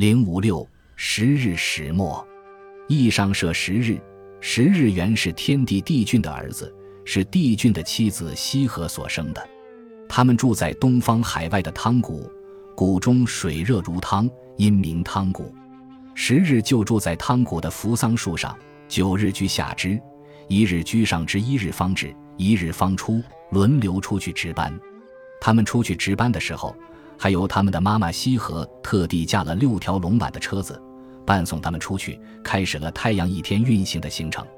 零五六十日始末，羿上射十日。十日原是天帝帝俊的儿子，是帝俊的妻子羲和所生的。他们住在东方海外的汤谷，谷中水热如汤，因名汤谷。十日就住在汤谷的扶桑树上，九日居下之，一日居上之，一日方至，一日方出，轮流出去值班。他们出去值班的时候。还由他们的妈妈羲和特地驾了六条龙马的车子，伴送他们出去，开始了太阳一天运行的行程。《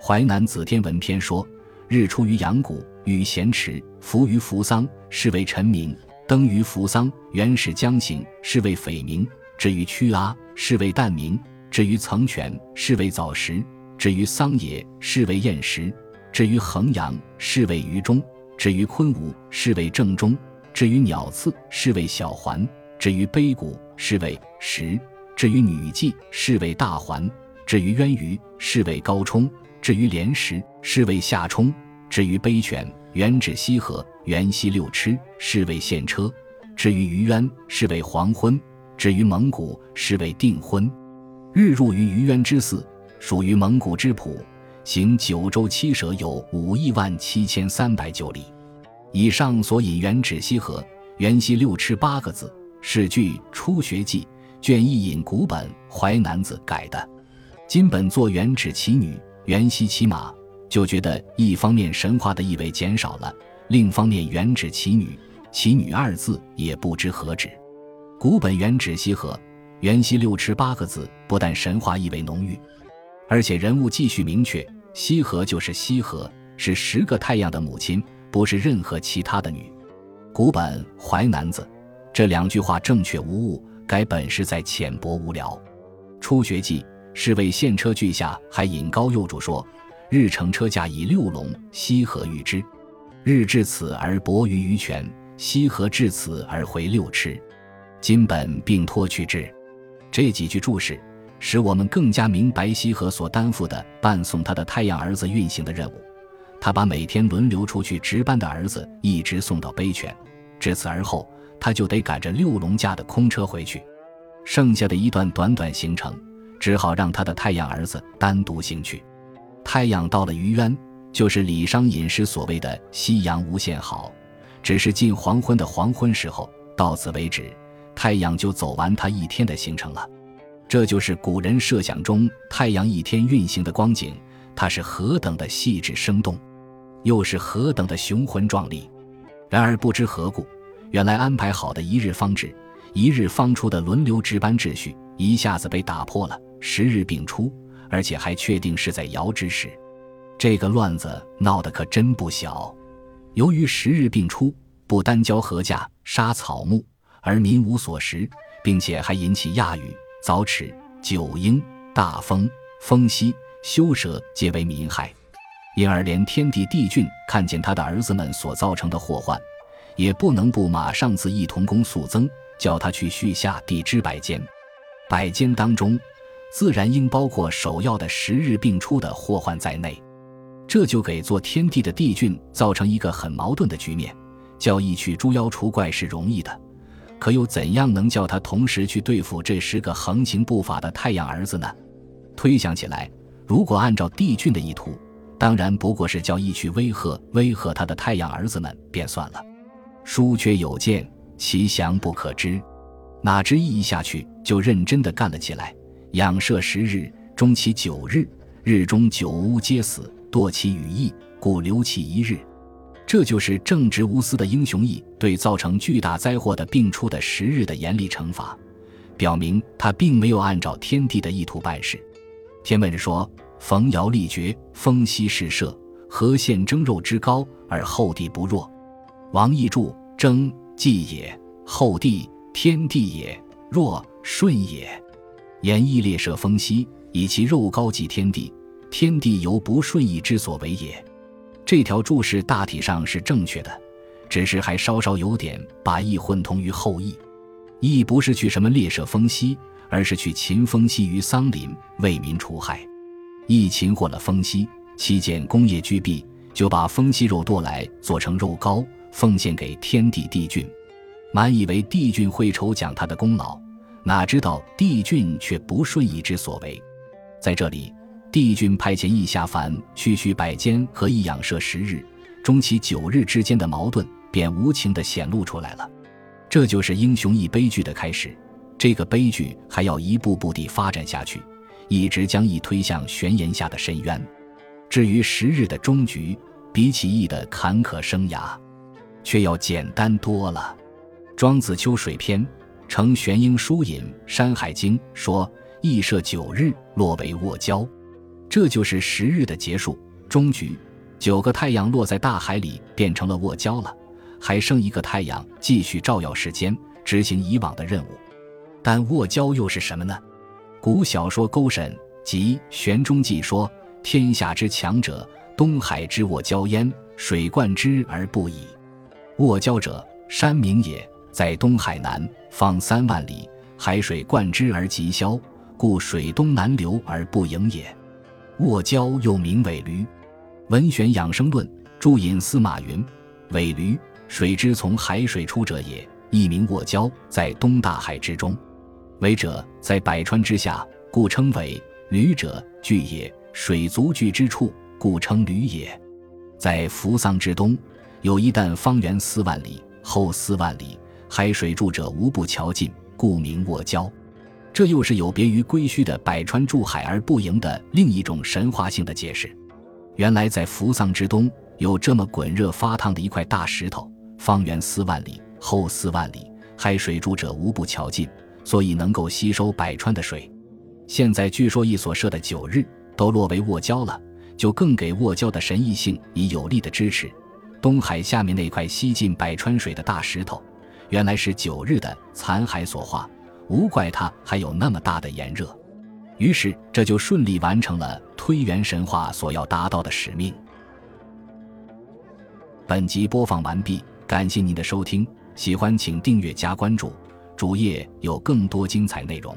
淮南子·天文篇》说：“日出于阳谷，与咸池，浮于扶桑，是为辰明；登于扶桑，原始将行，是为匪明；至于曲阿，是为旦明；至于层泉，是为早时；至于桑野，是为晏时；至于衡阳，是为于中；至于昆吾，是为正中。”至于鸟刺，是为小环；至于碑谷，是为石；至于女祭，是为大环；至于渊鱼，是为高冲；至于莲石，是为下冲；至于碑泉，原指西河，原西六尺，是为现车；至于鱼渊，是为黄昏；至于蒙古，是为定婚。日入于鱼渊之寺，属于蒙古之浦，行九州七舍，有五亿万七千三百九里。以上所引原指西河，原西六尺八个字，是据《初学记》卷一引古本《淮南子》改的。今本作原指其女，原西其马，就觉得一方面神话的意味减少了，另一方面原指其女，其女二字也不知何指。古本原指西河，原西六尺八个字，不但神话意味浓郁，而且人物继续明确，西河就是西河，是十个太阳的母亲。不是任何其他的女，古本《淮南子》这两句话正确无误，改本是在浅薄无聊。《初学记》是为献车句下还引高右注说：“日乘车驾以六龙，西河遇之。日至此而泊于鱼泉，西河至此而回六尺。今本并托去之。”这几句注释，使我们更加明白西河所担负的伴送他的太阳儿子运行的任务。他把每天轮流出去值班的儿子一直送到碑泉，至此而后，他就得赶着六龙驾的空车回去。剩下的一段短短行程，只好让他的太阳儿子单独行去。太阳到了余渊，就是李商隐诗所谓的“夕阳无限好”，只是近黄昏的黄昏时候，到此为止，太阳就走完他一天的行程了。这就是古人设想中太阳一天运行的光景。它是何等的细致生动，又是何等的雄浑壮丽。然而不知何故，原来安排好的一日方至、一日方出的轮流值班秩序，一下子被打破了。十日并出，而且还确定是在爻之时。这个乱子闹得可真不小。由于十日并出，不单交禾稼、杀草木，而民无所食，并且还引起亚雨、早齿、九鹰、大风、风息。修蛇皆为民害，因而连天帝帝俊看见他的儿子们所造成的祸患，也不能不马上自一同工速增，叫他去续下地支百间。百间当中，自然应包括首要的十日并出的祸患在内。这就给做天帝的帝俊造成一个很矛盾的局面：叫义去诛妖除怪是容易的，可又怎样能叫他同时去对付这十个横行不法的太阳儿子呢？推想起来。如果按照帝俊的意图，当然不过是叫义去威吓威吓他的太阳儿子们便算了。书缺有见，其详不可知。哪知义一下去就认真的干了起来，养射十日，终其九日，日中九乌皆死，堕其羽翼，故留其一日。这就是正直无私的英雄义对造成巨大灾祸的病出的十日的严厉惩罚，表明他并没有按照天地的意图办事。天问说：“逢尧立决，风息试射，何现征肉之高而后帝不弱？”王逸注：“征，季也；后帝，天地也；若，顺也。言义列射风息，以其肉高即天地，天地由不顺意之所为也。”这条注释大体上是正确的，只是还稍稍有点把义混同于后义。义不是去什么列射风息。而是去擒风息于桑林，为民除害。一擒获了风息，期间功业俱毕，就把风息肉剁来做成肉糕，奉献给天帝帝俊。满以为帝俊会酬奖他的功劳，哪知道帝俊却不顺意之所为。在这里，帝俊派遣义下凡去续百间和义养社十日，终其九日之间的矛盾便无情地显露出来了。这就是英雄义悲剧的开始。这个悲剧还要一步步地发展下去，一直将义推向悬崖下的深渊。至于十日的终局，比起义的坎坷生涯，却要简单多了。庄子《秋水篇》承玄英书引《山海经》说：“义设九日，落为卧礁。”这就是十日的结束终局。九个太阳落在大海里，变成了卧礁了，还剩一个太阳继续照耀世间，执行以往的任务。但卧礁又是什么呢？古小说《勾神》及《玄中记》说：“天下之强者，东海之卧礁焉，水贯之而不已。卧礁者，山名也，在东海南方三万里，海水贯之而急消，故水东南流而不盈也。卧礁又名尾驴，《文选养生论》注引司马云：“尾驴，水之从海水出者也，一名卧礁，在东大海之中。”尾者在百川之下，故称尾；旅者巨也，水足巨之处，故称旅也。在扶桑之东，有一旦方圆四万里，后四万里，海水注者无不瞧尽，故名卧礁。这又是有别于龟墟的百川注海而不盈的另一种神话性的解释。原来在扶桑之东，有这么滚热发烫的一块大石头，方圆四万里，后四万里，海水注者无不瞧尽。所以能够吸收百川的水，现在据说一所设的九日都落为卧礁了，就更给卧礁的神异性以有力的支持。东海下面那块吸进百川水的大石头，原来是九日的残骸所化，无怪它还有那么大的炎热。于是这就顺利完成了推原神话所要达到的使命。本集播放完毕，感谢您的收听，喜欢请订阅加关注。主页有更多精彩内容。